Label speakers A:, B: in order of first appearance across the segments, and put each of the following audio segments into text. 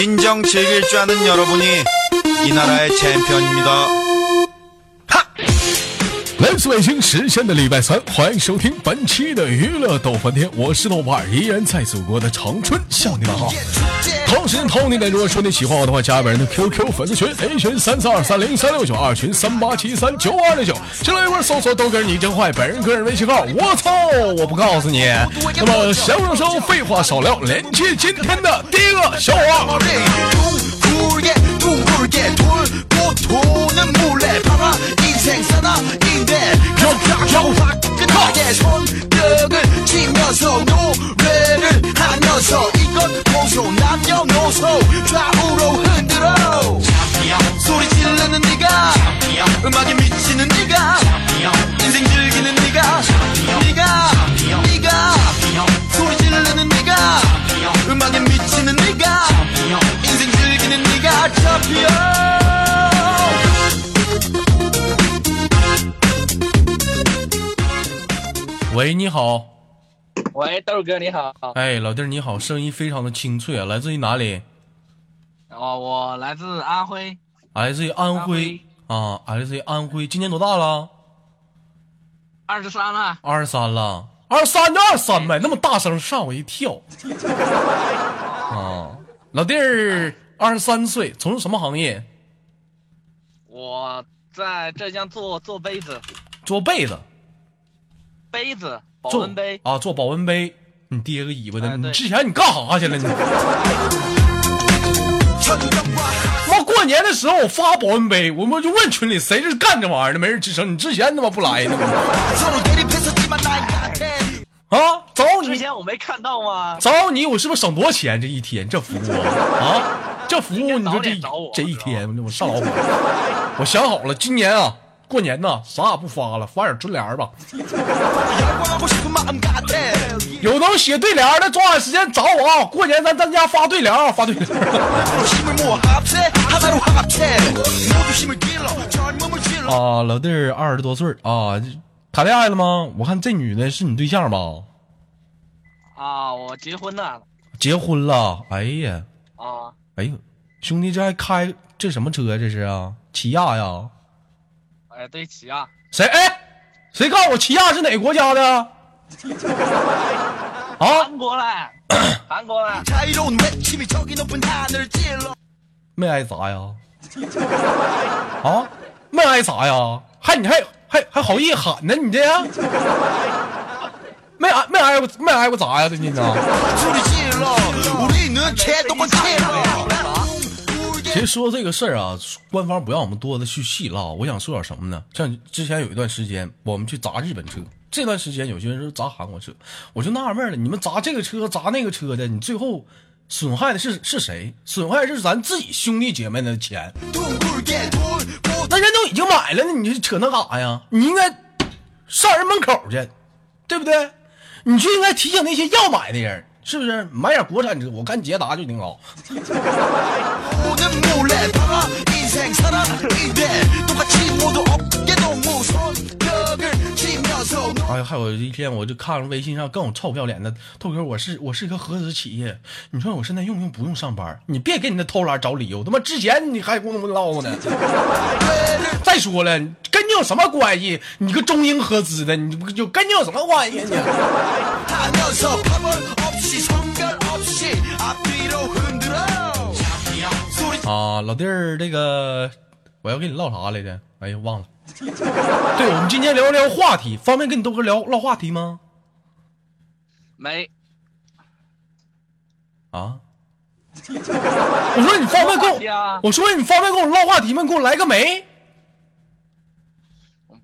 A: 진정 즐길 줄 아는 여러분이 이 나라의 챔피언입니다.
B: 来自北京时间的礼拜三，欢迎收听本期的娱乐逗翻天，我是豆瓣儿，依然在祖国的长春向你们好。 同时间同你点，如果说你喜欢我的话，加本人的 QQ 粉丝群，A 群三四二三零三六九，二群三八七三九二六九，进来一会搜索豆哥你真坏，本人个人微信号，我操，我不告诉你。那么闲话少说，废话少聊，连接今天的第一个笑话。
C: 둥글게 둥글게 돌고 도는 몰래 봐라 인생 사나인데 겨우 화끈하게 손뼉을 치면서 노래를 하면서 이건 보소 남녀노소 좌우로 흔들어 소리 지르는 네가 음악에 미치는 네가 인생 즐기는 네가 네가 네가 소리 지르는 네가 음악에 미치는 네가 인생 즐기는 네가 챔피언
B: 喂，你好，
D: 喂，豆哥你好。
B: 哎，老弟你好，声音非常的清脆啊，来自于哪里？
D: 哦，我来自安徽，
B: 来自于安
D: 安
B: 徽啊，来自于安徽，今年多大了？
D: 二十三了。
B: 二十三了，二十三就二十三呗，那么大声吓我一跳。啊，老弟儿二十三岁，从事什么行业？
D: 我在浙江做做被子，
B: 做被子，
D: 杯子，保温杯
B: 啊，做保温杯。你爹个尾巴的，你之前你干啥去了你？妈，过年的时候我发保温杯，我们就问群里谁是干这玩意儿的，没人吱声。你之前他妈不来呢
C: 吗？
B: 啊，找你之
D: 前我没看到吗？
B: 找你，我是不是省多少钱这一天？这服务啊，啊这服务，你说这这一天我上老火。我想好了，今年啊，过年呢啥也不发了发点春联吧有能写对联的抓紧时间找我啊过年咱咱家发对联啊发对联。啊老弟二十多岁啊谈恋爱了吗？我看这女的是你对象吧？
D: 啊我结婚了。
B: 结婚了？哎呀。
D: 啊。
B: 哎呦兄弟这还开这什么车这是啊？起亚呀？
D: 对于起亚
B: 谁？哎谁告诉我起亚是哪个国家的啊？
D: 韩国嘞韩国嘞。
B: 没挨砸呀？啊？没挨砸呀？还你还还还好意思喊呢你这没挨没挨过没挨过砸呀最近呢。其实说这个事儿啊，官方不让我们多的去细唠。我想说点什么呢？像之前有一段时间，我们去砸日本车，这段时间有些人说砸韩国车，我就纳闷了：你们砸这个车砸那个车的，你最后损害的是是谁？损害是咱自己兄弟姐妹的钱。那人都已经买了呢，你扯那干啥呀？你应该上人门口去，对不对？你就应该提醒那些要买的人。是不是？买点国产车，我看捷达就挺好。还有一天，我就看微信上更有臭不要脸的透哥，我是我是一个合资企业，你说我现在用不用不用上班？你别给你那偷懒找理由，他妈之前你还跟我唠呢。再说了，跟你有什么关系？你个中英合资的，你不就跟你有什么关系
C: 你？
B: 啊，老弟儿，这个我要跟你唠啥来着？哎呀，忘了。对，我们今天聊聊话题，方便跟你豆哥聊唠话题吗？
D: 没，
B: 啊？我说你方便跟我，我说你方便跟我唠话题吗？你给我来个没？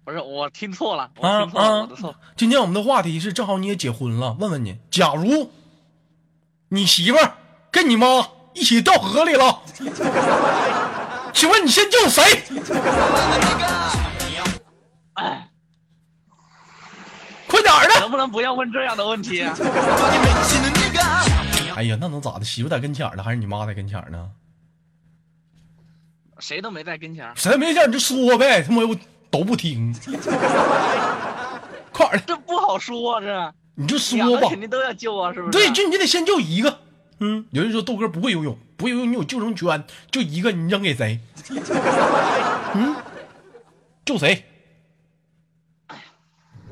D: 不是我听错了，我
B: 啊
D: 听错了，
B: 啊
D: 我的错。！
B: 今天我们的话题是，正好你也结婚了，问问你，假如你媳妇儿跟你妈一起掉河里了，请问你先救谁？
D: 哎，
B: 快点的，
D: 能不能不要问这样的问题、
B: 哎呀，那能咋的？媳妇在跟前呢，还是你妈在跟前呢？
D: 谁都没在跟前，
B: 谁没在你就说呗，他妈我都不听。快点，
D: 这不好说、这
B: 你就说吧，
D: 肯定都要救啊，是不是？
B: 对，就你得先救一个。嗯，有人说豆哥不会游泳，不会游泳你有救生圈，就一个你扔给谁？嗯，救谁？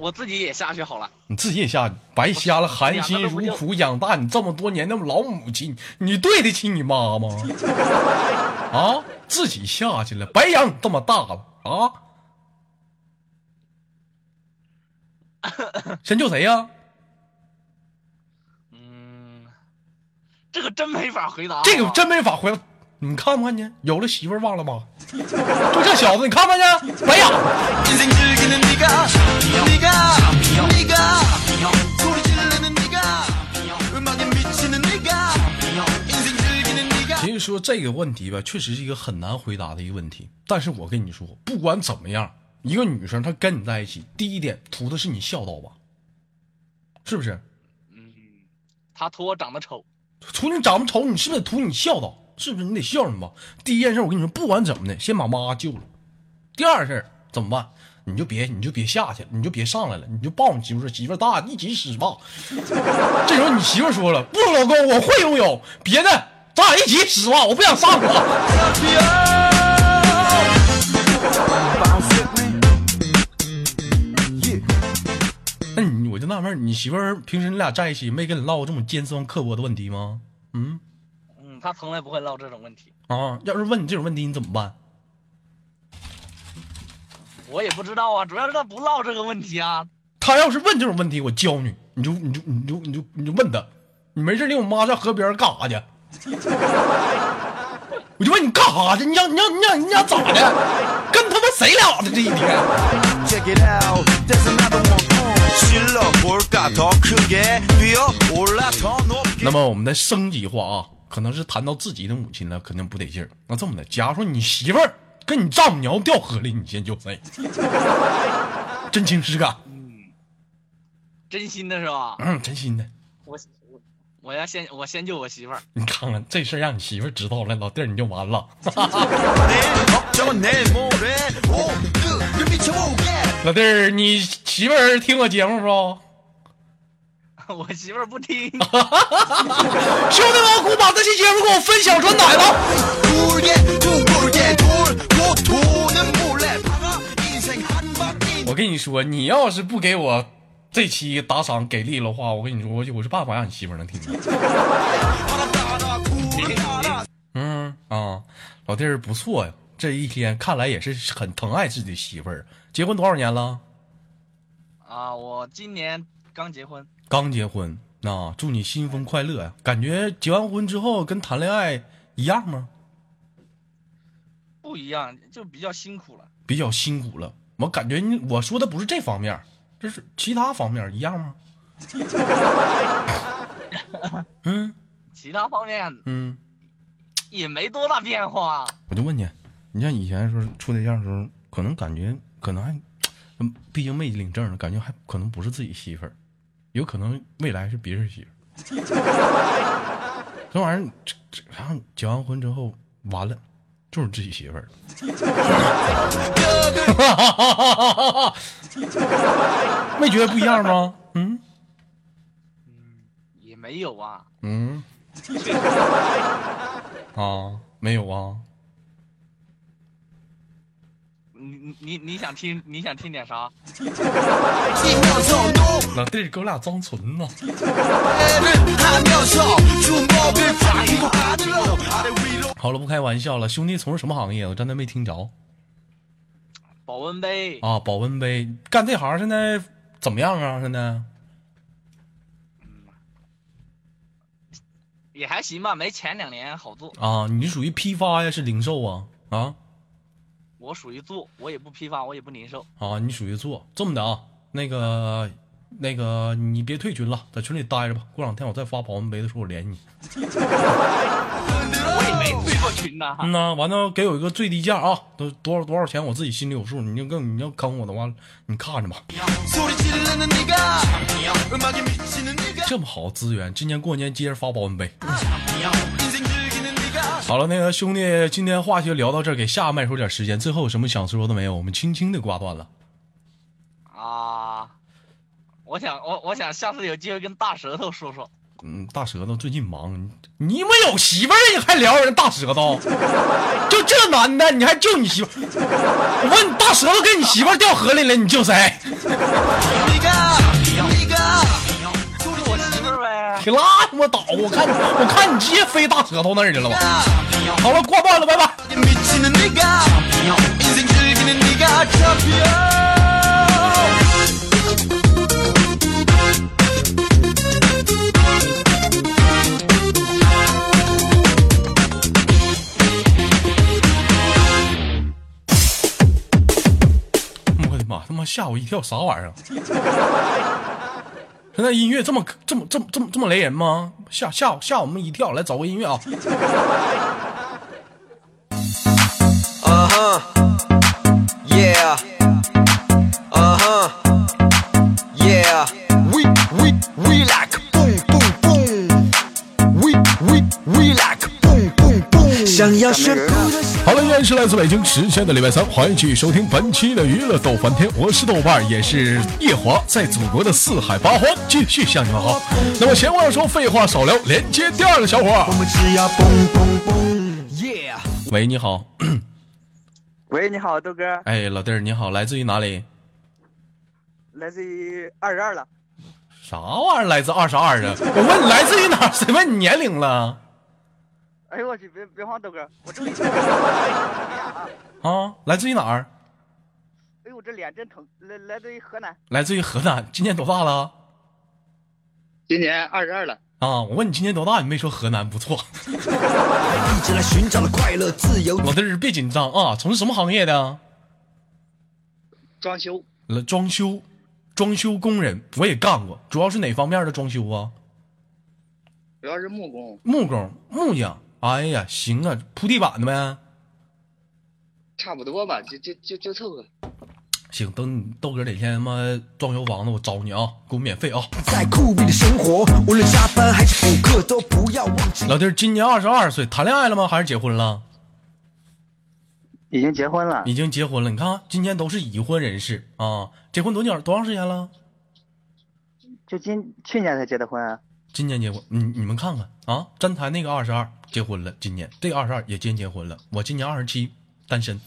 D: 我自己也下去好了。
B: 你自己也下去，白瞎了，含辛茹苦养大你这么多年的老母亲，你对得起你妈吗？啊，自己下去了，白养你这么大了啊！先救谁呀、
D: 嗯，这个真没法回答啊。
B: 这个真没法回答。你看没看见，有了媳妇忘了吗？就这小子，你看没看见？
C: 没有。
B: 其实说这个问题吧，确实是一个很难回答的一个问题，但是我跟你说，不管怎么样，一个女生她跟你在一起，第一点图的是你孝道吧。是不是？
D: 嗯。她图我长得丑，
B: 图你长得丑，你是不是图你孝道？是不是？你得孝顺吧。第一件事，我跟你说，不管怎么的，先把妈救了。第二事怎么办？你就别，你就别下去了，你就别上来了，你就抱你媳妇说：“媳妇儿，咱俩一起使吧。”这时候你媳妇儿说了：“不，老公，我会游泳，别的咱俩一起使吧，我不想上了。”那你我就纳闷，你媳妇儿平时你俩在一起没跟你唠过这么尖酸刻薄的问题吗？嗯，
D: 他从来不会唠这种问题
B: 啊！要是问你这种问题，你怎么办？
D: 我也不知道啊，主要是他不唠这个问题啊。
B: 他要是问这种问题，我教你，你就你就你就你就你就问他，你没事领我妈上河边干啥去？我就问你干啥去？你要你要你要你要咋的？跟他妈谁俩的这一天？那么我们再升级化啊。可能是谈到自己的母亲了，肯定不得劲儿。那这么的，假如说你媳妇儿跟你丈母娘掉河里，你先救谁？真情实感，嗯，
D: 真心的是吧？
B: 嗯，真心的。
D: 我我我要先我先救我媳妇儿。
B: 你看看这事儿，让你媳妇儿知道了，老弟儿你就完了。老弟儿，你媳妇儿听我节目不？
D: 我媳妇儿不听。
B: 兄弟们，快把这期节目给我分享出来吧。我跟你说，你要是不给我这期打赏给力的话，我跟你说，我我是办法让你媳妇能听
C: 见。
B: 嗯啊，老弟儿不错呀，这一天看来也是很疼爱自己媳妇儿。结婚多少年了？
D: 啊，我今年刚结婚，
B: 刚结婚。那、祝你新婚快乐呀！感觉结完婚之后跟谈恋爱一样吗？
D: 不一样，就比较辛苦了。
B: 比较辛苦了。我感觉你我说的不是这方面，这是其他方面一样吗？嗯
D: 其他方面
B: 嗯，
D: 也没多大变化。
B: 我就问你，你像以前说处对象的时候，可能感觉可能还，嗯毕竟没领证，感觉还可能不是自己媳妇儿，有可能未来是别人媳妇儿。这玩意儿，这这然后结完婚之后，完了就是自己媳妇儿了。没觉得不一样吗？嗯
D: 也没有啊，
B: 嗯 啊，没有啊。
D: 你你你想听你想听点啥？
B: 老弟，给我俩装纯呢。好了，不开玩笑了，兄弟从事什么行业？我真的没听着。
D: 保温杯
B: 啊，保温杯，干这行现在怎么样啊？现在？
D: 也还行吧，没前两年好做
B: 啊。你属于批发呀，是零售啊？啊？
D: 我属于做，我也不批发，我也不零售。
B: 啊，你属于做，这么的啊，那个，那个，你别退群了，在群里待着吧。过两天我再发保温杯的时候，我联系你。
D: 我也没退过群呐、
B: 嗯呐、完了给我一个最低价啊，都多少多少钱，我自己心里有数。你就更你要坑我的话，你看着吧。这么好的资源，今年过年接着发保温杯。好了，那个兄弟，今天话题聊到这儿，给下麦说点时间。最后有什么想说的没有？我们轻轻的挂断了。
D: 啊，我想，我我想下次有机会跟大舌头说说。
B: 嗯，大舌头最近忙，你没有媳妇儿你还聊人大舌头？就这男的，你还救你媳妇？我问你，大舌头跟你媳妇掉河里了，你救谁？
C: 你个，
D: 就是我媳妇呗。
B: 你拉我倒我看我看你直接飞大舌头那儿去了吧。好了挂断了拜拜。我的妈他妈吓我一跳啥玩意儿现在音乐这么这么这么这么这么雷人吗？吓吓吓我们一跳！来找个音乐啊
C: ！Uh-huh. Yeah. Uh-huh. Yeah. We we we like boom boom boom. We we we like boom boom boom. 想要炫酷的
B: 好了，依然是来自北京时间的礼拜三，欢迎继续收听本期的娱乐逗翻天，我是豆瓣，也是夜华，在祖国的四海八荒继续向你们好。那么闲话少说，废话少聊，连接第二个小伙.喂，你好，
E: 喂，你好，豆哥，
B: 哎，老弟儿你好，来自于哪里？
E: 来自于二十二了。
B: 啥玩意儿？来自二十二啊？我问你来自于哪儿？谁问你年龄了？
E: 哎呦我去，别别慌，豆哥，我这里。
B: 啊，来自于哪儿？
E: 哎呦，这脸真疼。来来自于河南，
B: 来自于河南，今年多大了？
E: 今年二十二了。
B: 啊，我问你今年多大，你没说河南，不错。
C: 一直来寻找了快乐、自由。
B: 老弟儿别紧张啊，从事什么行业的？
E: 装修，
B: 了，装修，装修工人，我也干过，主要是哪方面的装修啊？
E: 主要是木工，
B: 木工、木匠。哎呀，行啊，铺地板的呗。
E: 差不多吧，就就就就凑合。
B: 行，等你豆哥哪天他妈装修房子，我找你啊，给我免费啊。
C: 在酷毙的生活，无论加班还是补课，都不要忘记。
B: 老弟今年二十二岁，谈恋爱了吗？还是结婚了？
E: 已经结婚了，
B: 已经结婚了。你看，今年都是已婚人士啊。结婚多久？多长时间了？
E: 就今去年才结的婚啊。
B: 今年结婚，你你们看看啊，站台那个二十二结婚了，今年这个二十二也今年结婚了，我今年二十七，单身。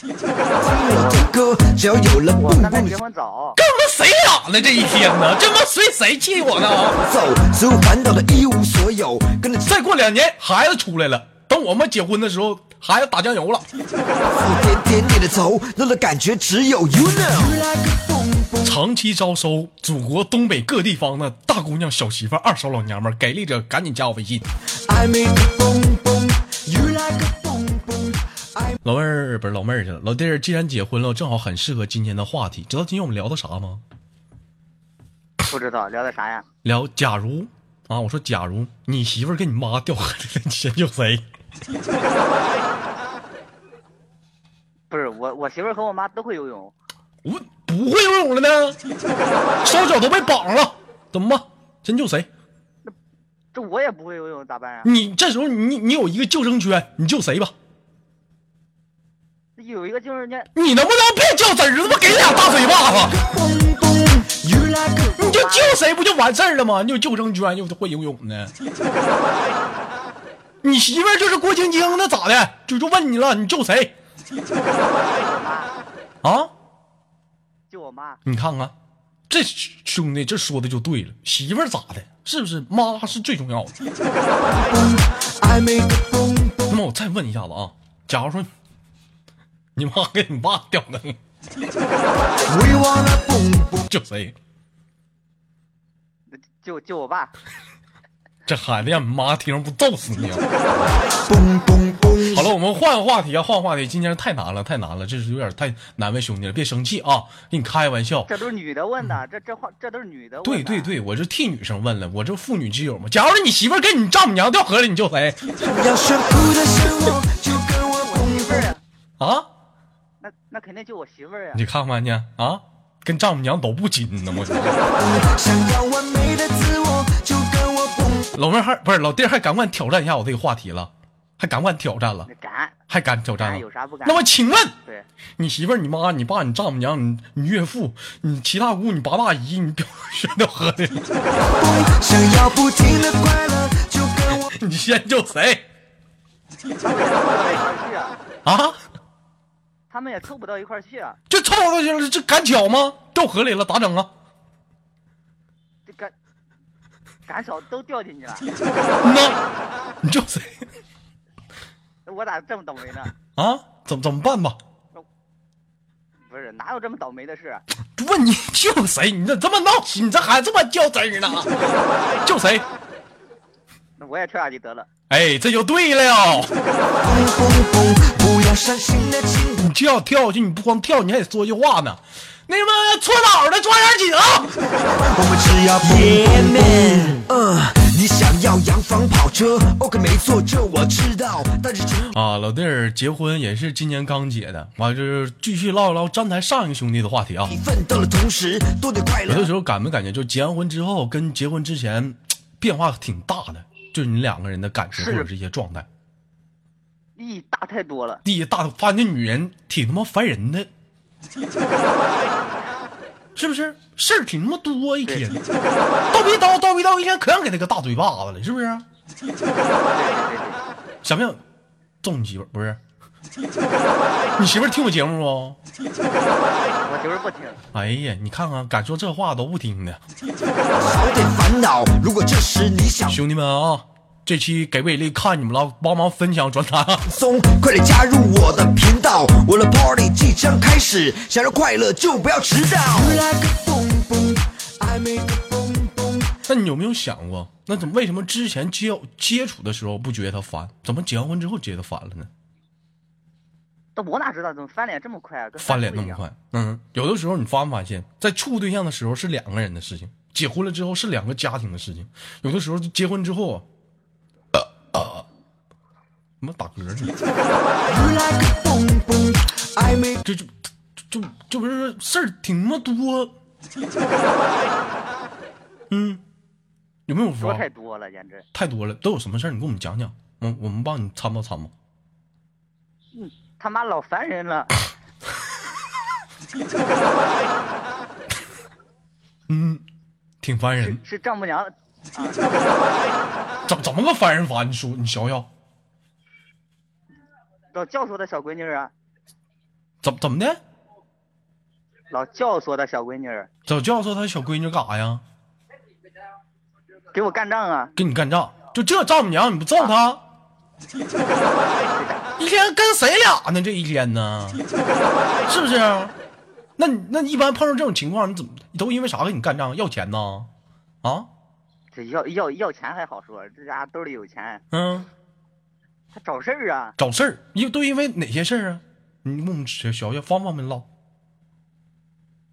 C: 听我的歌，只要有了
E: 我
C: boom
E: 看他
C: boom
E: 结婚早，
B: 跟他妈谁俩呢？这一天呢？这妈谁谁气我呢？
C: 走，所有烦恼的一无所有，跟着
B: 再过两年孩子出来了，等我们结婚的时候，孩子打酱油了。
C: 点点点的走，那的感觉只有 you know。
B: 长期招收祖国东北各地方的大姑娘、小媳妇、二手老娘们儿，给力者赶紧加我微信。老妹儿不是老妹儿去了，老弟儿既然结婚了，正好很适合今天的话题。知道今天我们聊的啥吗？
E: 不知道聊的啥呀？
B: 聊假如啊，我说假如你媳妇儿跟你妈掉河里了，你先救谁？
E: 不是我，我媳妇儿和我妈都会游泳。
B: 我不会游泳了呢，手脚都被绑了，怎么办？先救谁？
E: 这我也不会游泳，咋办呀？
B: 你这时候你你有一个救生圈，你救谁吧？
E: 有一个救生圈，
B: 你能不能别较真儿？他妈给俩大嘴巴子你就救谁不就完事儿了吗？你有救生圈又会游泳呢？你媳妇儿就是郭晶晶，那咋的？就就问你了，你救谁？啊？
E: 就我妈。
B: 你看看，这兄弟这说的就对了，媳妇儿咋的？是不是妈是最重要的.那么我再问一下子啊，假如说你妈跟你爸掉那个.救谁？
E: 就就我爸，
B: 这孩子让你妈听不揍死你啊！好了，我们换个话题啊，换个话题。今天太难了，太难了，这是有点太难为兄弟了，别生气啊，给你开玩笑。
E: 这都是女的问的，这这话这都是女的问的。
B: 对对对，我这替女生问了，我这妇女之友嘛。假如你媳妇儿跟你丈母娘掉河里，你救谁啊？
E: 那那肯定就我媳妇儿呀。
B: 你看看去啊，跟丈母娘都不亲呢，我觉得。
C: 想要完美的自我，就跟我
B: 老妹儿还不是老弟儿还敢不敢挑战一下我这个话题了？还敢不敢挑战了？
E: 敢
B: 还敢挑战？
E: 有啥不敢？
B: 那么请问，
E: 对，
B: 你媳妇儿、你妈、你爸、你丈母娘、你你岳父、你七大姑、你八大姨、你表全都喝的，
C: 想要不停的快乐，就跟我
B: 你先救谁
E: 他们也凑不到一块去啊，
B: 啊？
E: 他们也凑不到一块儿去啊，
B: 这凑合去了，这敢巧吗？掉河里了，咋整啊？
E: 这赶赶少都掉进去了，
B: 嗯呐，你叫谁
E: 我咋这么倒霉呢？
B: 啊？怎么怎么办吧？
E: 不是，哪有这么倒霉的事？啊
B: 问你救谁？你咋这么闹心？你这还这么较真儿呢？救谁？
E: 那我也跳下去得了。
B: 哎，这就对了。你就要跳下去，你不光跳，你还得说句话呢。那什么搓澡的抓点紧啊！
C: 你想要洋房跑车？OK，没错，这我知道，但是请
B: 啊，老弟儿结婚也是今年刚结的，完就是继续唠一唠站台上一个兄弟的话题啊。
C: 你奋斗的同时多点快乐。
B: 有的时候感没感觉，就结完婚之后跟结婚之前 变化挺大的，就是你两个人的感受或者这些状态。
E: 意义大太多了。
B: 第一大发现这女人挺他妈烦人的，是不是？事儿挺他妈多一天，叨逼叨叨逼叨一天，可想给他个大嘴巴子了，是不是？想不想揍你媳妇？不是，你媳妇听我节目不？
E: 我媳妇不听。
B: 哎呀，你看看，敢说这话都不听的，
C: 少点烦恼。如果这时你想
B: 兄弟们啊！这期给伟力看你们了，帮忙分享转发。
C: 松，快点加入我的频道，我的 party 即将开始，想要快乐就不要迟到。
B: 那你有没有想过，那怎么为什么之前接接触的时候不觉得他烦，怎么结完婚之后觉得烦了呢？
E: 但我哪知道怎么翻脸这么快啊？
B: 翻脸。那么快？嗯，有的时候你发没发现，在处对象的时候是两个人的事情，结婚了之后是两个家庭的事情。有的时候结婚之后怎么打嗝呢这就就就就不是说事儿挺他妈多。嗯，有没有
E: 说
B: 说
E: 太多了，简直。
B: 太多了？都有什么事儿？你给我们讲讲，我我们帮你参谋参谋。
E: 他妈老烦人了。
B: 嗯，挺烦人
E: 是。是丈母娘啊，
B: 怎怎么个烦人法？你说你瞧瞧，
E: 老教唆他小闺女啊，
B: 怎怎么的？
E: 老教唆他小闺女
B: 老教唆他小闺女干啥呀？
E: 给我干仗啊！
B: 跟你干仗？就这丈母娘你不揍她？一天跟谁俩呢？这一天呢？是不是？那你那一般碰到这种情况，你怎么都因为啥跟你干仗？要钱呢？啊？
E: 这要要要钱还好说，这家兜里有钱，
B: 嗯，
E: 他找事儿啊！
B: 找事儿，因都因为哪些事儿啊？你给我们小小方不方便唠？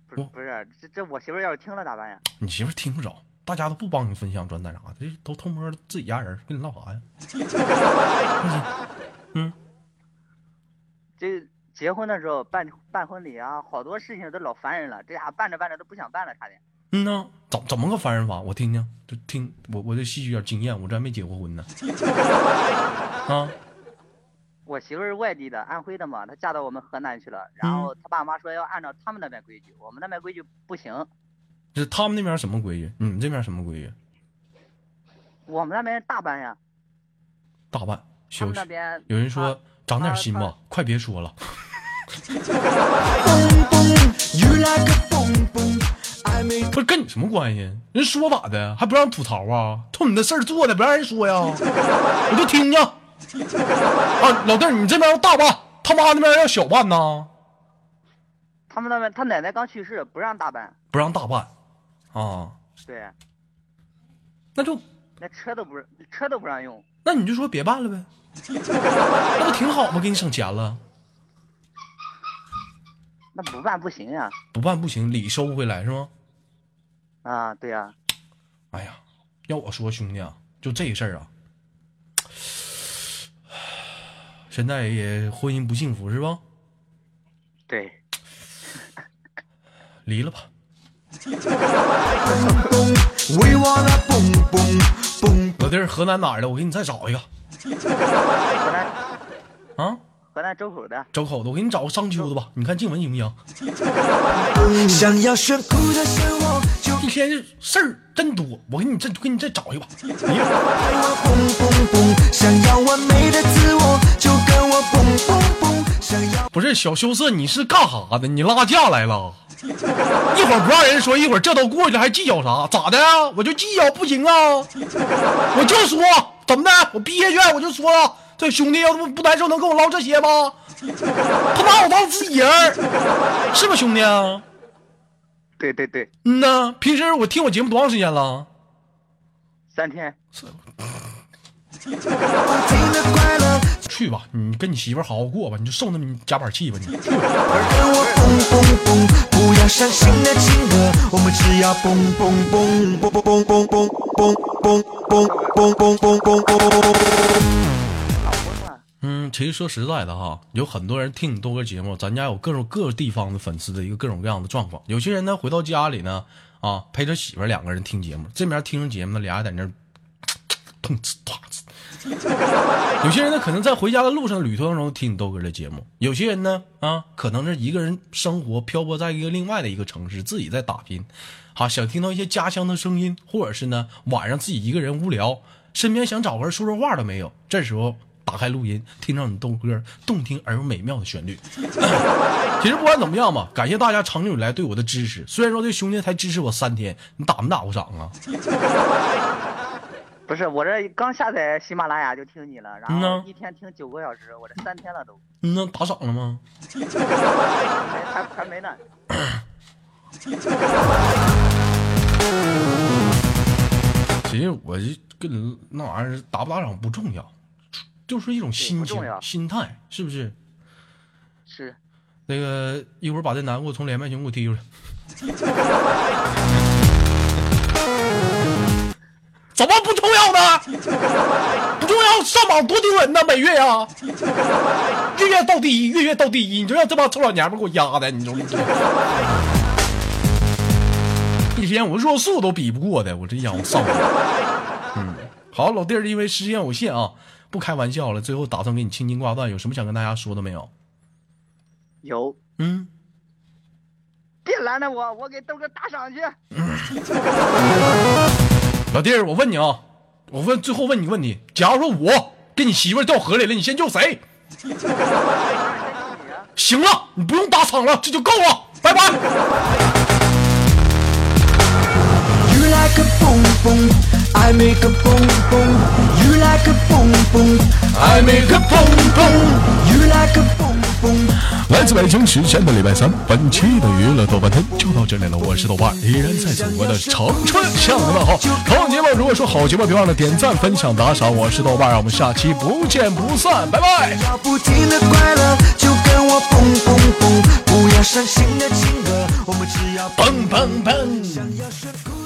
E: 不是不是，这这我媳妇要是听了咋办呀？
B: 你媳妇听不着，大家都不帮你分享转载啥的，这都偷摸自己家人跟你唠啥呀？
E: 嗯这结婚的时候办办婚礼啊，好多事情都老烦人了，这家办着办着都不想办了，差点。
B: 嗯呐，怎怎么个烦人法？我听听，就听我我这吸取点经验，我这还没结过婚呢。啊，
E: 我媳妇儿外地的，安徽的嘛，她嫁到我们河南去了，然后她爸妈说要按照他们那边规矩，我们那边规矩不行，
B: 是他们那边什么规矩？你们这边什么规矩？
E: 我们那边大办呀，
B: 大办
E: 他们那。边
B: 有人说长点心吧，快别说了。不是跟你什么关系？人说咋的？还不让吐槽啊？冲你的事儿做的，不让人说呀？我就听着。啊，老弟儿，你这边要大办，他妈那边要小办呢，
E: 他们那边他奶奶刚去世，不让大办，
B: 不让大办啊？
E: 对，
B: 那就
E: 那车都不是车都不让用，
B: 那你就说别办了呗，那不挺好吗？给你省钱了。
E: 那不办不行呀，
B: 不办不行，礼收不回来是吗？
E: 啊，对呀，
B: 哎呀，要我说兄弟啊，就这事儿啊，现在也婚姻不幸福是吧？
E: 对，
B: 离了吧。老弟儿，河南哪儿的？我给你再找一个
E: 河南
B: 啊！
E: 河河南周口的。
B: 周口的，我给你找个商丘的吧，你看静文行不行？
C: 想要炫酷的生活，就
B: 一天事儿真多，我给你再给你再找一把。不是小羞涩，你是干啥的？你拉架来了？一会儿不让人说，一会儿这都过去了，还计较啥？咋的啊？我就计较不行啊！我就说怎么的？我毕业卷我就说了，这兄弟要不不难受，能跟我唠这些吗？他把我当自己人儿，是吧，兄弟？
E: 对对对，
B: 嗯呐，平时我听我节目多长时间了？
E: 三天。
C: 不停的快乐，
B: 去吧，你跟你媳妇儿好好过吧，你就受那么夹板气吧你。
C: 跟我蹦蹦蹦。不要伤心的情歌，我们只要蹦蹦蹦蹦蹦蹦蹦蹦蹦蹦蹦蹦蹦蹦蹦。
B: 嗯，其实说实在的哈，有很多人听你豆哥节目，咱家有各种各地方的粉丝的一个各种各样的状况。有些人呢回到家里呢，啊，陪着媳妇两个人听节目，这边听着节目呢，俩人在那儿砰呲啪呲。有些人呢可能在回家的路上旅途当中听你豆哥的节目，有些人呢啊，可能是一个人生活漂泊在一个另外的一个城市，自己在打拼，好、想听到一些家乡的声音，或者是呢晚上自己一个人无聊，身边想找个人说说话都没有，这时候打开录音，听到你豆歌动听而又美妙的旋律。其实不管怎么样吧，感谢大家长久以来对我的支持。虽然说这兄弟才支持我三天，你打没打过赏啊？
E: 不是，我这刚下载喜马拉雅就听你了，然后一天听九个小时，我这三天了都，
B: 嗯那打赏了吗？
E: 没还还没呢。
B: 其实我这跟那玩意儿打不打赏不重要，就是一种心情心态，是不是？
E: 是，
B: 那个一会儿把这男的给我从连麦群给我踢出来。怎么不重要呢？不重要，上榜多丢人呢！每月呀、月月到第一，月月到第一，你就让这帮臭老娘们给我压的，你说。一天我弱速都比不过的，我这让我上榜。嗯，好，老弟儿，因为时间有限啊，不开玩笑了，最后打算给你青筋挂断，有什么想跟大家说的没有？
E: 有，
B: 嗯。
E: 别拦着我，我给豆哥打赏去。
B: 老弟儿，我问你啊，我问最后问你个问题：假如说我跟你媳妇掉河里了，你先救谁？行了，你不用打赏了，这就够了，拜拜。
C: You like a boom boom, I make a boom boom. You like a boom boom, I make a boom boom. You like a boom boom.
B: 来自北京时间的礼拜三，本期的娱乐豆瓣天就到这里了。我是豆瓣，依然在祖国的长春向你们好。同样节目，如果说好节目，别忘了点赞、分享、打赏。我是豆瓣，让我们下期不见不散，拜拜。
C: 要不停的快乐，就跟我蹦蹦蹦。不要伤心的情歌，我们只要
B: 蹦蹦蹦。